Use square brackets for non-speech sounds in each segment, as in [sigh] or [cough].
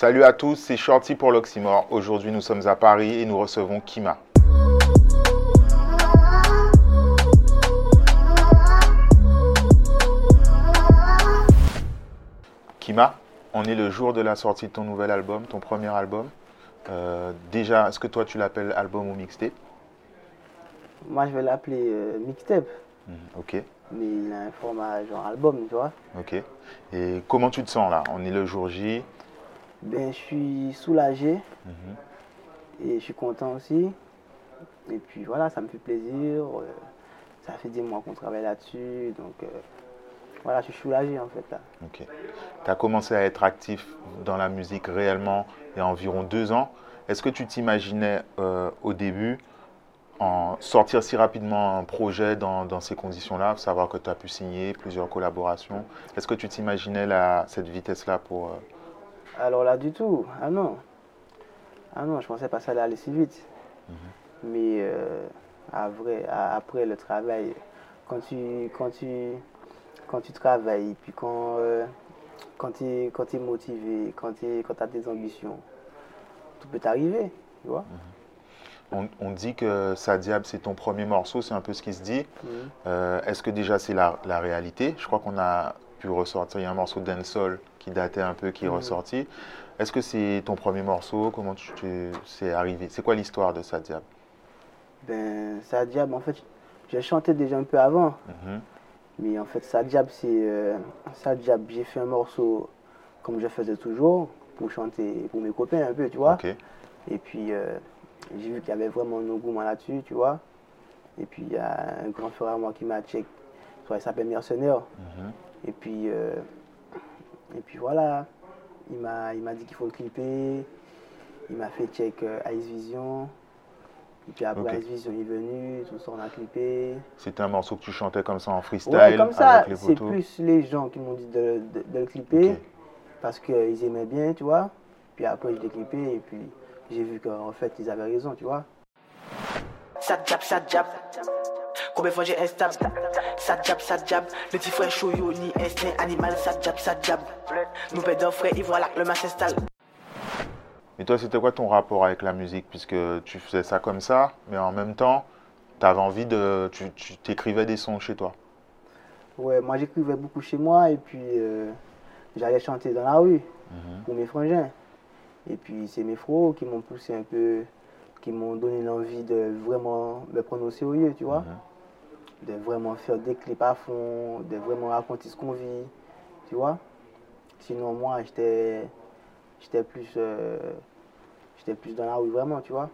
Salut à tous, c'est Shorty pour l'Oxymore. Aujourd'hui, nous sommes à Paris et nous recevons Kima. Kima, on est le jour de la sortie de ton nouvel album, ton premier album. Euh, déjà, est-ce que toi tu l'appelles album ou mixtape? Moi, je vais l'appeler euh, mixtape, Mhm, Ok, mais il a un format genre album, tu vois. ok. Et comment tu te sens là? On est le jour J. Ben, je suis soulagé Mhm. et je suis content aussi. Et puis voilà, ça me fait plaisir. euh, ça fait des mois qu'on travaille là-dessus, donc euh, voilà, je suis soulagé en fait là. Ok. Tu as commencé à être actif dans la musique réellement il y a environ deux ans. Est-ce que tu t'imaginais euh, au début en sortir si rapidement un projet dans, dans ces conditions-là, savoir que tu as pu signer plusieurs collaborations? Est-ce que tu t'imaginais cette vitesse-là pour... euh, Alors là, du tout, ah non. Ah non, je pensais pas que ça allait aller si vite. Mais euh, à vrai, à- après le travail, quand tu, quand tu, quand tu travailles, puis quand, euh, quand tu es, quand es motivé, quand tu as des ambitions, tout peut t'arriver, tu vois. on, on dit que Sadiab, c'est ton premier morceau, c'est un peu ce qui se dit. Mhm. Euh, Est-ce que déjà c'est la, la réalité? Je crois qu'on a pu ressortir, il y a un morceau d'Ensol qui datait un peu, qui est Mhm. ressorti. Est-ce que c'est ton premier morceau? Comment tu tu- c'est arrivé? C'est quoi l'histoire de Sadiab Ben, Sadiab, en fait, j'ai chanté déjà un peu avant. Mhm. Mais en fait, Sadiab, c'est. Euh, Sadiab, j'ai fait un morceau comme je faisais toujours pour chanter pour mes copains un peu, tu vois. Et puis, euh, j'ai vu qu'il y avait vraiment un engouement là-dessus, tu vois. Et puis, il y a un grand frère à moi qui m'a check. Il s'appelle Mercenaire. Mhm. Et puis, euh, et puis voilà. Il m'a il m'a dit qu'il faut le clipper. Il m'a fait check euh, Ice Vision. Et puis après. Ice Vision est venu, tout ça, on a clippé. C'était un morceau que tu chantais comme ça en freestyle Ouais, comme ça, avec les c'est plus les gens qui m'ont dit de, de- de le clipper parce qu'ils aimaient bien, tu vois. Puis après, je l'ai clippé et puis j'ai vu qu'en fait, ils avaient raison, tu vois. Ça jab, ça jab. Combien de fois j'ai instable? Ça jab, ça jab. Le petit frère yo, ni instinct animal. Ça jab, ça jab. Nous perdons frère, et voilà que le match s'installe. Et toi, c'était quoi ton rapport avec la musique? Puisque tu faisais ça comme ça, mais en même temps, tu avais envie de. Tu tu t'écrivais des sons chez toi. Ouais, moi j'écrivais beaucoup chez moi et puis euh, j'allais chanter dans la rue Mhm. pour mes frangins. Et puis c'est mes frères qui m'ont poussé un peu, qui m'ont donné l'envie de vraiment me prendre au sérieux, tu vois. Mhm. De vraiment faire des clips à fond, de vraiment raconter ce qu'on vit, tu vois. Sinon moi j'étais plus euh, plus dans la rue vraiment, tu vois.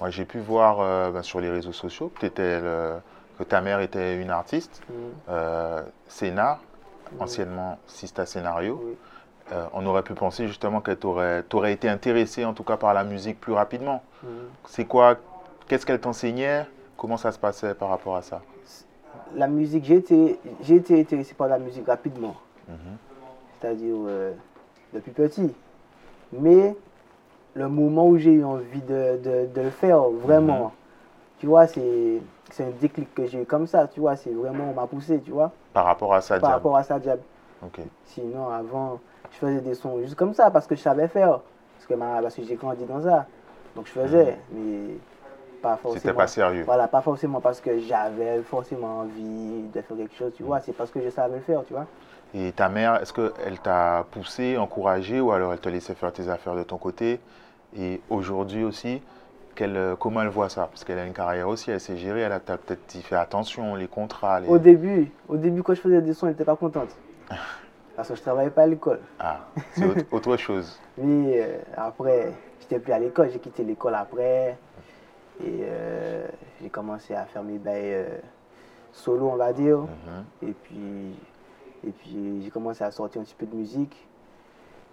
Moi, j'ai pu voir euh, ben, sur les réseaux sociaux que, le- que ta mère était une artiste, euh, Sénat, anciennement Sista Scénario. Oui. Euh, on aurait pu penser justement que tu aurais, été intéressé en tout cas par la musique plus rapidement. Mhm. C'est quoi Qu'est-ce qu'elle t'enseignait? Comment ça se passait par rapport à ça? La musique, j'ai été, été intéressé par la musique rapidement. Mhm. c'est-à-dire euh, depuis petit. Mais le moment où j'ai eu envie de, de- de le faire, vraiment, tu vois, c'est c'est un déclic que j'ai eu comme ça, tu vois, c'est vraiment, on m'a poussé, tu vois, Par rapport à ça, par rapport à ça, diable. Sinon, avant, je faisais des sons juste comme ça, parce que je savais faire, parce que, ma- parce que j'ai grandi dans ça. Donc je faisais, mais pas forcément. C'était pas sérieux. Voilà, pas forcément parce que j'avais forcément envie de faire quelque chose, tu vois, c'est parce que je savais le faire, tu vois. Et ta mère, est-ce qu'elle t'a poussé, encouragé, ou alors elle te laissait faire tes affaires de ton côté? Et aujourd'hui aussi, quelle- euh, comment elle voit ça? Parce qu'elle a une carrière aussi, elle sait gérer, elle a peut-être fait attention, les contrats. Les... Au début, au début quand je faisais des sons, elle n'était pas contente. [laughs] Parce que je travaillais pas à l'école. Ah, c'est autre, autre chose. [laughs] Mais euh, après, j'étais plus à l'école, j'ai quitté l'école après. Et euh, j'ai commencé à faire mes bails euh, solo, on va dire. Mhm. Et puis, et puis j'ai commencé à sortir un petit peu de musique.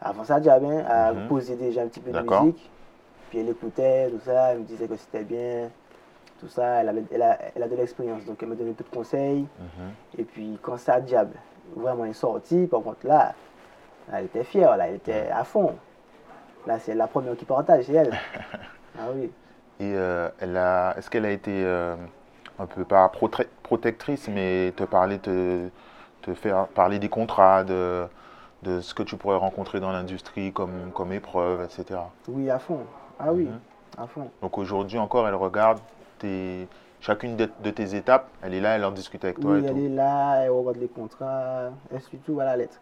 Avant ça, déjà bien, à Mhm. poser déjà un petit peu de musique. Puis elle écoutait, tout ça, elle me disait que c'était bien, tout ça. Elle, avait- elle a, elle a de l'expérience, donc elle me donnait peu de conseils. Mhm. Et puis quand ça diable vraiment est sorti, par contre là, elle était fière, là, elle était à fond. Là, c'est la première qui partage, c'est elle. [laughs] ah oui. Et euh, elle a, est-ce qu'elle a été euh, un peu pas prote- protectrice, mais te parler, te, te faire parler des contrats, de, de ce que tu pourrais rencontrer dans l'industrie comme, comme épreuve, etc. Oui, à fond. Ah oui, Mhm. à fond. Donc aujourd'hui encore, elle regarde tes, chacune de, de tes étapes, elle est là, elle en discute avec toi Oui, et elle tout. est là, elle regarde les contrats, elle suit tout à la lettre.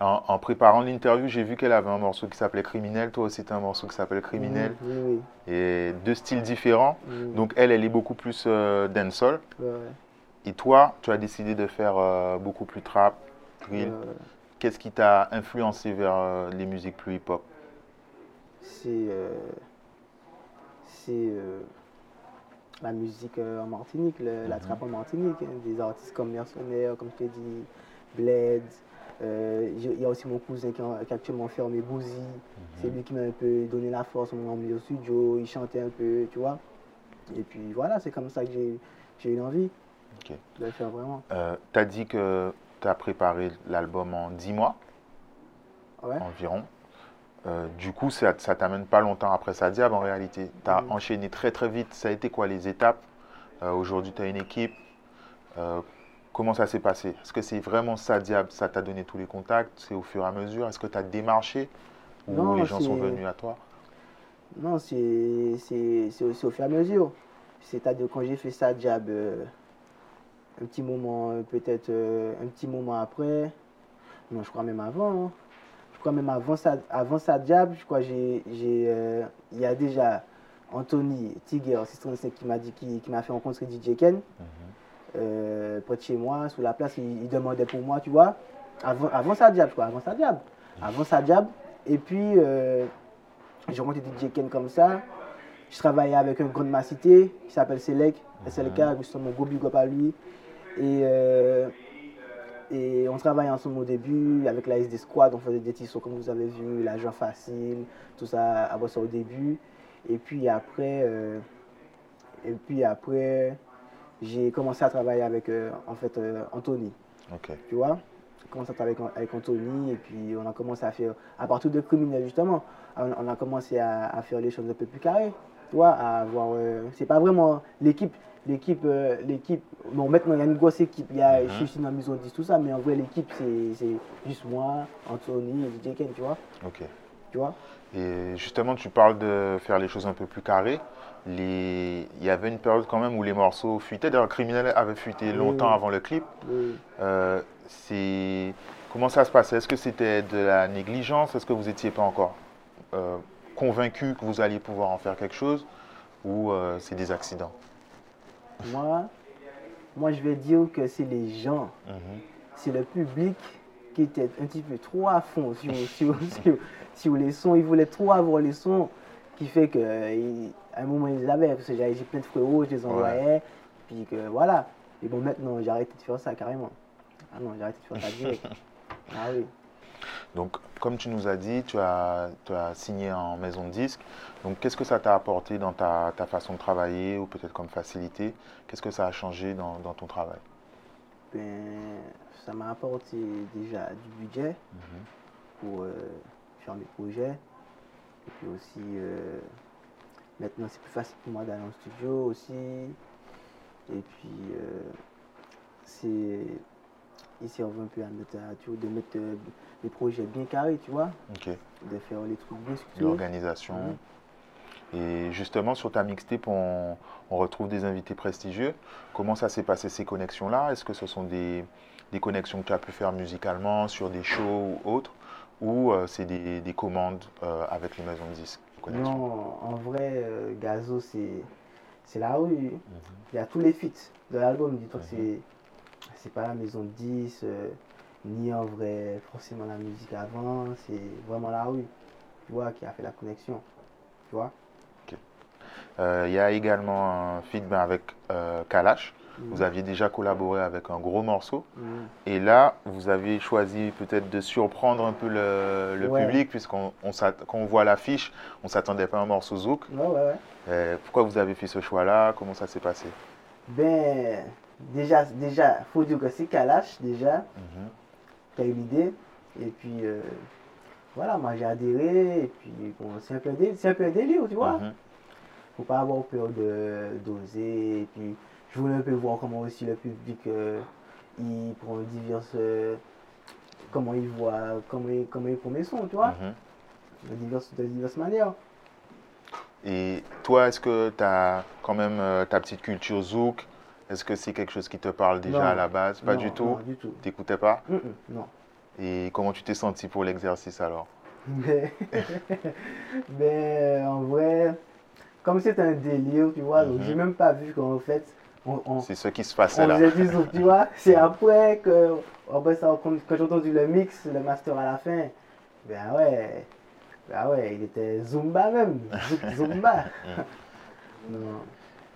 En, en préparant l'interview, j'ai vu qu'elle avait un morceau qui s'appelait Criminel, toi aussi tu as un morceau qui s'appelle Criminel, Oui, oui. et deux styles différents. Donc elle, elle est beaucoup plus euh, dancehall, Ouais, et toi, tu as décidé de faire euh, beaucoup plus trap, drill. Ouais, ouais. Qu'est-ce qui t'a influencé vers euh, les musiques plus hip-hop? C'est euh, c'est euh, la musique euh, en Martinique, le- la Mhm. trappe en Martinique, hein, des artistes comme Mercenaires, comme je t'ai dit, Bled. Euh, Il y a aussi mon cousin qui, a actuellement fermé Bouzy. C'est lui qui m'a un peu donné la force, on m'a emmené au studio, il chantait un peu, tu vois. Et puis voilà, c'est comme ça que j'ai eu l'envie de le faire vraiment. Euh, Tu as dit que tu as préparé l'album en 10 mois Ouais. environ. Euh, du coup, ça, ça t'amène pas longtemps après Sadiab en réalité. Tu as Mhm. enchaîné très très vite. Ça a été quoi les étapes? Euh, Aujourd'hui, tu as une équipe. Comment ça s'est passé? Est-ce que c'est vraiment Sadiab Ça t'a donné tous les contacts? C'est au fur et à mesure? Est-ce que tu as démarché? Ou Non, les gens sont venus à toi? Non, c'est au, fur et à mesure. C'est-à-dire quand j'ai fait ça jab, euh, un petit moment, euh, peut-être euh, un petit moment après, non, je crois même avant, hein. je crois même avant ça, avant ça jab, je crois j'ai, euh, il y a déjà Anthony Tiger 635 qui m'a dit, qui, qui m'a fait rencontrer DJ Ken, Mhm. Euh, près de chez moi, sous la place, il, il demandait pour moi, tu vois, avant, avant ça je crois, avant ça jab, avant ça jab, et puis euh, j'ai rencontré DJ Ken comme ça. Je travaillais avec un grand de ma cité qui s'appelle Selec, SLK, justement, go big up à lui. Et, euh, et on travaillait ensemble au début avec la SD Squad, on faisait des tissus comme vous avez vu, l'agent facile, tout ça, avant ça au début. Et puis après, et puis après j'ai commencé à travailler avec euh, en fait, euh, Anthony Ok. tu vois? J'ai commencé à travailler avec, avec Anthony et puis on a commencé à faire, à partir de criminels justement, on, on a commencé à, à faire les choses un peu plus carrées, tu vois, à avoir, euh, c'est pas vraiment l'équipe, l'équipe, l'équipe, bon maintenant il y a une grosse équipe, il y a, je suis dans la maison 10, tout ça, mais en vrai l'équipe c'est, c'est juste moi, Anthony et DJ Ken, tu vois, Ok. Tu vois. Et justement, tu parles de faire les choses un peu plus carrées. Les... Il y avait une période quand même où les morceaux fuitaient. D'ailleurs, Criminel avait fuité longtemps oui. avant le clip. Oui. Euh, c'est... Comment ça se passait? Est-ce que c'était de la négligence? Est-ce que vous n'étiez pas encore euh, convaincu que vous alliez pouvoir en faire quelque chose? Ou euh, c'est des accidents? Moi, moi je vais dire que c'est les gens Mhm. c'est le public qui était un petit peu trop à fond [laughs] sur, sur, sur, sur les sons. Ils voulaient trop avoir les sons qui fait que euh, ils- à un moment ils les avaient. Parce que j'avais j'ai plein de frérots, je les envoyais. Puis que voilà. Et bon, maintenant j'ai arrêté de faire ça carrément. Ah non, j'ai arrêté de faire ça direct. [laughs] ah oui. Donc, comme tu nous as dit, tu as, tu as signé en maison de disque. Donc, qu'est-ce que ça t'a apporté dans ta, ta façon de travailler ou peut-être comme facilité? Qu'est-ce que ça a changé dans, dans ton travail? Ben, ça m'a apporté déjà du budget pour euh, faire mes projets. Et puis aussi, euh, maintenant c'est plus facile pour moi d'aller en studio aussi. Et puis, euh, c'est. Ils servent un peu à de mettre les projets bien carrés, tu vois, de faire les trucs bien. L'organisation. Et justement, sur ta mixtape, on, on retrouve des invités prestigieux. Comment ça s'est passé ces connexions-là? Est-ce que ce sont des, des connexions que tu as pu faire musicalement sur des shows ou autres? Ou euh, c'est des, des commandes euh, avec les maisons de disques Non, en vrai, euh, Gazo, c'est la rue. Il y a tous les feats de l'album. Dis-toi que c'est c'est pas la maison de 10, euh, ni en vrai forcément la musique avant. C'est vraiment la rue, tu vois, qui a fait la connexion. Tu vois Il y a également un ben, avec euh, Kalash. Vous Mhm. aviez déjà collaboré avec un gros morceau. Mhm. Et là, vous avez choisi peut-être de surprendre un peu le, le Ouais. public, puisqu'on on quand on voit l'affiche, on ne s'attendait pas à un morceau zouk. Ouais, ouais, ouais. Euh, pourquoi vous avez fait ce choix-là? Comment ça s'est passé? Ben, déjà, déjà, faut dire que c'est Kalash, déjà, qui a eu l'idée. Et puis, euh, voilà, moi j'ai adhéré. Et puis, bon, c'est un, peu un délire, tu vois. Mhm. Faut pas avoir peur de d'oser. Et puis, je voulais un peu voir comment aussi le public, euh, il prend diverses, euh, comment il voit, comment il, comment il prend mes sons, tu vois, Mhm. de, diverses, de diverses manières. Et toi, est-ce que tu as quand même euh, ta petite culture zouk? Est-ce que c'est quelque chose qui te parle déjà Non. à la base? Pas Non, du tout? Non, du tout. T'écoutais pas? Mm, mm, non. Et comment tu t'es senti pour l'exercice alors? [laughs] [laughs] Mais en vrai, comme c'était un délire, tu vois, donc Mhm. j'ai même pas vu qu'en fait, on, on, C'est ce qui se passait on là. faisait du zouk, tu vois. [laughs] C'est après que, après ça, quand, quand j'ai entendu le mix, le master à la fin, ben ouais, ben ouais, il était Zumba même, [laughs] Zumba. non.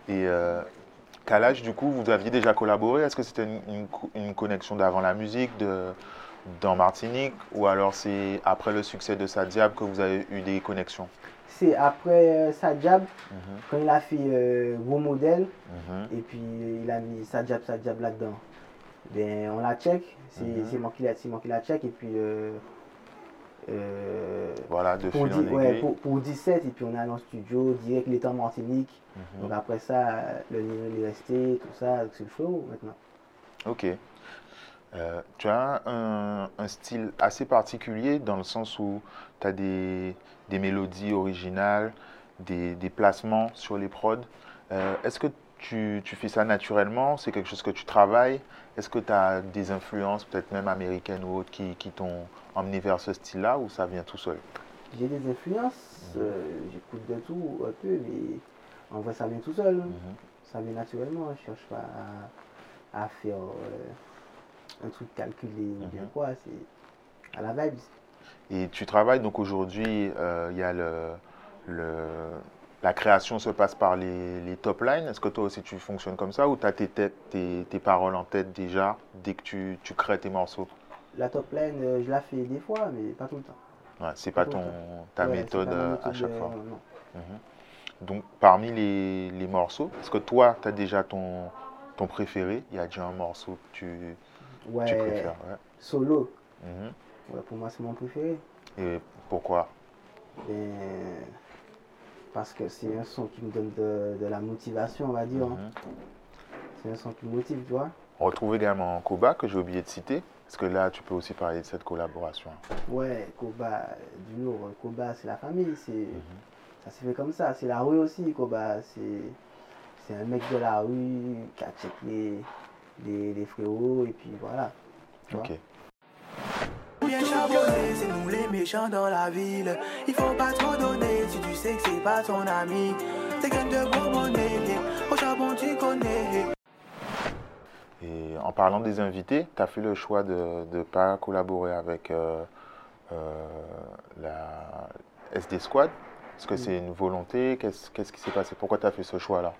Et euh, Kalash, du coup, vous aviez déjà collaboré? Est-ce que c'était une, une co- une connexion d'avant la musique, de, dans Martinique? Ou alors c'est après le succès de Sadiab que vous avez eu des connexions? C'est après euh, Sajab, Mhm, quand il a fait euh, Gros Modèle, mhm. et puis il a mis Sajab, Sajab là-dedans. Ben, on la check, c'est moi qui la, check, et puis euh, euh, Voilà, de pour, fil en dix- ouais, aiguille. pour, pour 17, et puis on est allé en studio, direct, il était en Martinique. Mhm. Donc après ça, euh, le niveau est resté, tout ça, c'est le show maintenant. Ok. Euh, tu as un, un style assez particulier dans le sens où tu as des, des mélodies originales, des, des placements sur les prods. Euh, Est-ce que tu, tu fais ça naturellement? C'est quelque chose que tu travailles? Est-ce que tu as des influences, peut-être même américaines ou autres, qui, qui t'ont emmené vers ce style-là ou ça vient tout seul? J'ai des influences, Mhm. euh, j'écoute de tout un peu, mais en vrai ça vient tout seul. Mhm. Ça vient naturellement, je cherche pas à, à faire un truc calculé ou bien Mhm. quoi, c'est à la vibe. Et tu travailles donc aujourd'hui, euh, il y a le, le- la création se passe par les, les top lines. Est-ce que toi aussi tu fonctionnes comme ça ou tu as tes, têtes- tes, tes paroles en tête déjà dès que tu, tu crées tes morceaux? La top line, euh, je la fais des fois, mais pas tout le temps. ouais, C'est pas ton, ta Ouais, méthode pas euh, à chaque fois. non. Mhm. Donc parmi les, les morceaux, est-ce que toi tu as déjà ton, ton préféré? Il y a déjà un morceau que tu, tu Ouais, préfères ouais. solo, Mhm. ouais, pour moi c'est mon préféré. Et pourquoi? Parce que c'est un son qui me donne de, de la motivation, on va dire. hein. Mhm. C'est un son qui me motive, tu vois. On retrouve également Koba que j'ai oublié de citer. Parce que là, tu peux aussi parler de cette collaboration. Ouais, Koba, du lourd. Koba, c'est la famille. C'est, Mhm. Ça s'est fait comme ça. C'est la rue aussi, Koba. C'est, un mec de la rue qui a check les, les frérots. Et puis voilà. Tu vois. Ok. Bien charbonné, c'est nous les méchants dans la ville. Il faut pas trop donner si tu sais que c'est pas ton ami. C'est gagne de gros monnaie, au charbon tu connais. Et en parlant des invités, tu as fait le choix de ne pas collaborer avec euh, euh, la SD Squad? Est-ce que c'est une volonté? Qu'est-ce qu'est-ce qui s'est passé? Pourquoi tu as fait ce choix-là?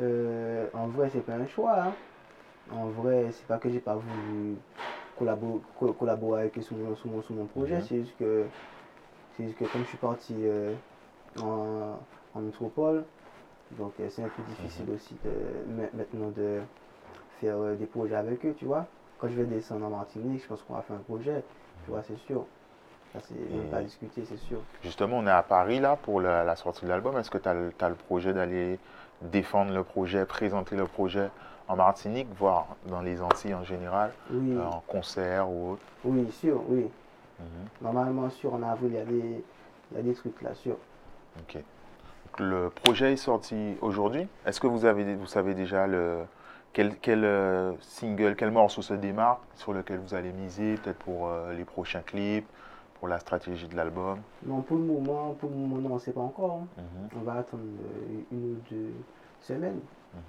Euh, en vrai, c'est pas un choix. hein. En vrai, c'est pas que j'ai pas voulu collabo- co- collaborer avec eux sur mon, sur mon, sur mon projet. Mhm. C'est juste que c'est juste que comme je suis parti euh, en, en métropole, donc euh, c'est un peu difficile Mhm. aussi de, ma- maintenant de faire euh, des projets avec eux, tu vois. Quand je vais descendre en Martinique, je pense qu'on va faire un projet, tu vois, c'est sûr. Ça, c'est pas discuter, c'est sûr. Justement, on est à Paris là pour la, la sortie de l'album. Est-ce que tu as, le projet d'aller défendre le projet, présenter le projet en Martinique, voire dans les Antilles en général, Oui, euh, en concert ou autre oui, sûr, oui. Mhm. Normalement, sûr, en avril, il y a des, il y a des trucs là, sûr. Ok. Donc, le projet est sorti aujourd'hui. Est-ce que vous, avez, vous savez déjà le, quel, quel euh, single, quel morceau se démarque sur lequel vous allez miser, peut-être pour euh, les prochains clips, pour la stratégie de l'album? Non, pour le moment, pour le moment, non, on ne sait pas encore. hein. Mhm, On va attendre une ou deux semaines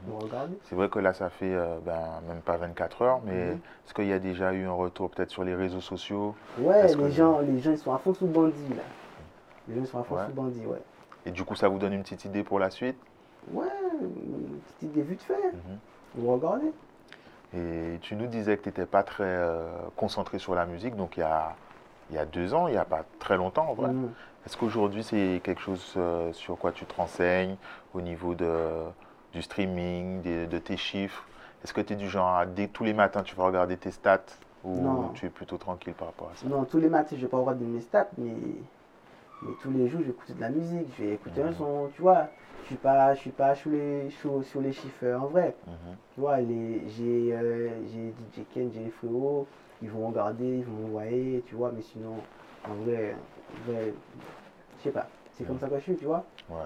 mhm. C'est vrai que là, ça fait euh, ben, même pas 24 heures, mais Mhm. est-ce qu'il y a déjà eu un retour peut-être sur les réseaux sociaux? Ouais, que- les gens, les gens, ils sont à fond sous bandit, là. Les gens, ils sont à fond Ouais. sous bandit, ouais. Et du coup, ça vous donne une petite idée pour la suite? Ouais, une petite idée vite fait. Mhm. Vous regardez. Et tu nous disais que tu n'étais pas très euh, concentré sur la musique, donc il y a, il y a deux ans, il n'y a pas très longtemps en vrai. Est-ce qu'aujourd'hui c'est quelque chose euh, sur quoi tu te renseignes au niveau de, du streaming, des- de tes chiffres? Est-ce que tu es du genre, à, dès tous les matins tu vas regarder tes stats ou Non. tu es plutôt tranquille par rapport à ça? Non, tous les matins, je vais pas regarder mes stats, mais, mais tous les jours, je vais écouter de la musique, je vais écouter un Mhm. son, tu vois. Je suis pas, je suis pas sur les, sur, sur les chiffres en vrai. Mhm. Tu vois, j'ai euh, j'ai DJ Ken, j'ai les frérots, ils vont regarder, ils vont m'envoyer, tu vois, mais sinon, en vrai, en vrai je sais pas. C'est comme ça que je suis, tu vois. Ouais.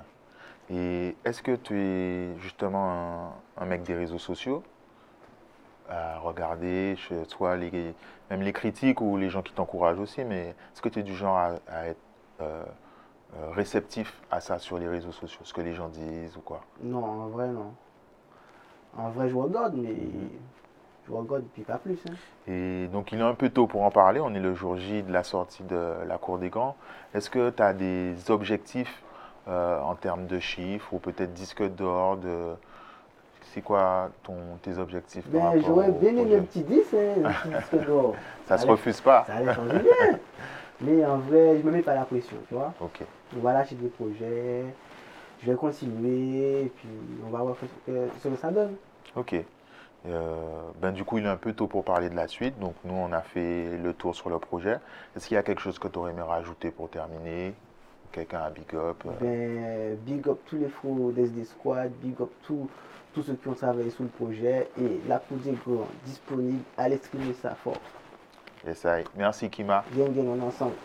Et est-ce que tu es justement un, mec des réseaux sociaux à regarder chez toi les, même les critiques ou les gens qui t'encouragent aussi, mais est-ce que tu es du genre à, être euh, euh, réceptif à ça sur les réseaux sociaux, ce que les gens disent ou quoi? Non, en vrai, non. En vrai, je regarde, mais je regarde, puis pas plus. Hein. Et donc, il est un peu tôt pour en parler. On est le jour J de la sortie de la Cour des Grands. Est-ce que tu as des objectifs euh, en termes de chiffres ou peut-être disque d'or de... C'est quoi ton, tes objectifs ben, J'aurais bien aimé un petit 10, hein, un petit [laughs] disque d'or. ça ne se refuse pas. Ça allait changer bien. Mais en vrai, je ne me mets pas la pression, tu vois. Ok. On va lâcher des projets, je vais continuer, et puis on va voir ce que ça donne. Ok. Euh, ben, du coup, il est un peu tôt pour parler de la suite. Donc, nous, on a fait le tour sur le projet. Est-ce qu'il y a quelque chose que tu aurais aimé rajouter pour terminer? Quelqu'un à big up euh? ben, Big up tous les fous d'SD Squad, big up tous ceux qui ont travaillé sur le projet. Et la des Grands disponible. Allez streamer ça fort. Yes, Merci, Kima. Bien, bien, on est ensemble.